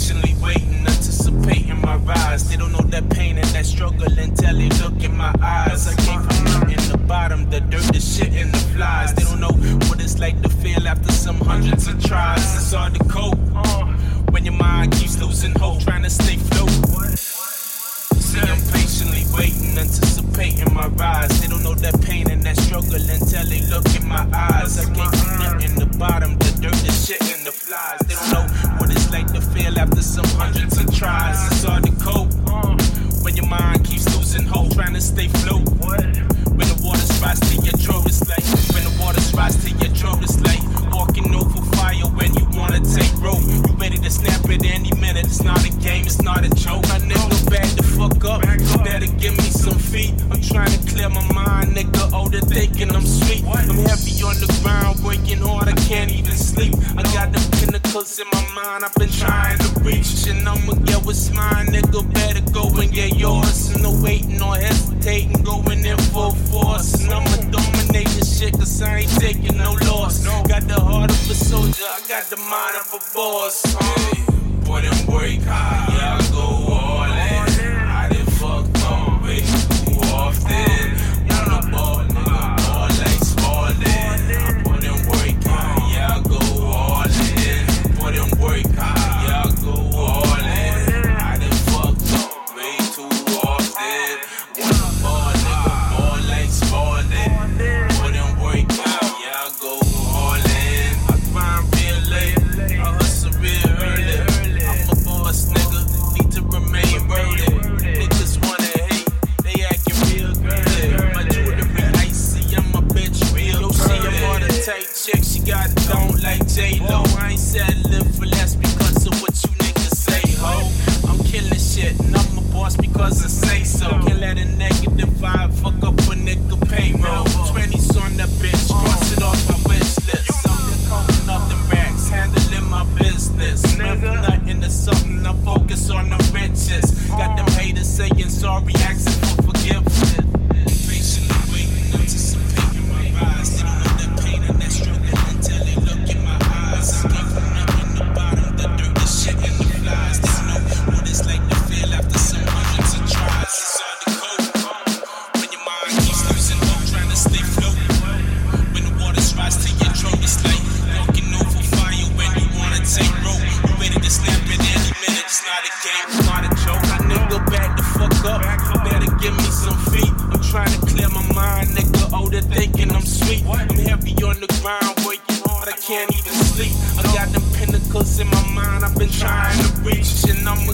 patiently waiting, anticipating my rise. They don't know that pain and that struggle until they look in my eyes. I came from nothing, the bottom, the dirt, the shit, and the flies. They don't know what it's like to feel after some hundreds of tries. It's hard to cope uh, when your mind keeps losing hope, trying to stay float. See, I'm patiently waiting, anticipating my rise. They don't know that pain and that struggle until they look in my eyes. I came not a joke. My nigga, back the fuck up. You better give me some feet. I'm trying to clear my mind, nigga. Older thinking I'm sweet. I'm heavy on the ground, working hard. I can't even sleep. I got the pinnacles in my mind. I've been trying to reach, and I'ma get what's mine, nigga. Better go and get yours. And no waiting or hesitating, going in full force. And I'ma dominate this shit, cause I ain't taking no loss. Got the heart of a soldier, I got the mind of a boss. Work hard, yeah, I go on like J Lo. I ain't settling for less because of what you niggas say, ho. I'm killing shit, and I'm a boss because I say so. Can't let a negative vibe fuck up a nigga payroll. 20s on the bitch, cross it off my wish list. Coming up the racks, handling my business. Never nothing to something, I focus on the riches. Got them haters saying sorry, asking for some feet. I'm trying to clear my mind, nigga. Older they're thinking I'm sweet. I'm heavy on the ground, working hard. I can't even sleep. I got them pinnacles in my mind. I've been trying to reach, and I'm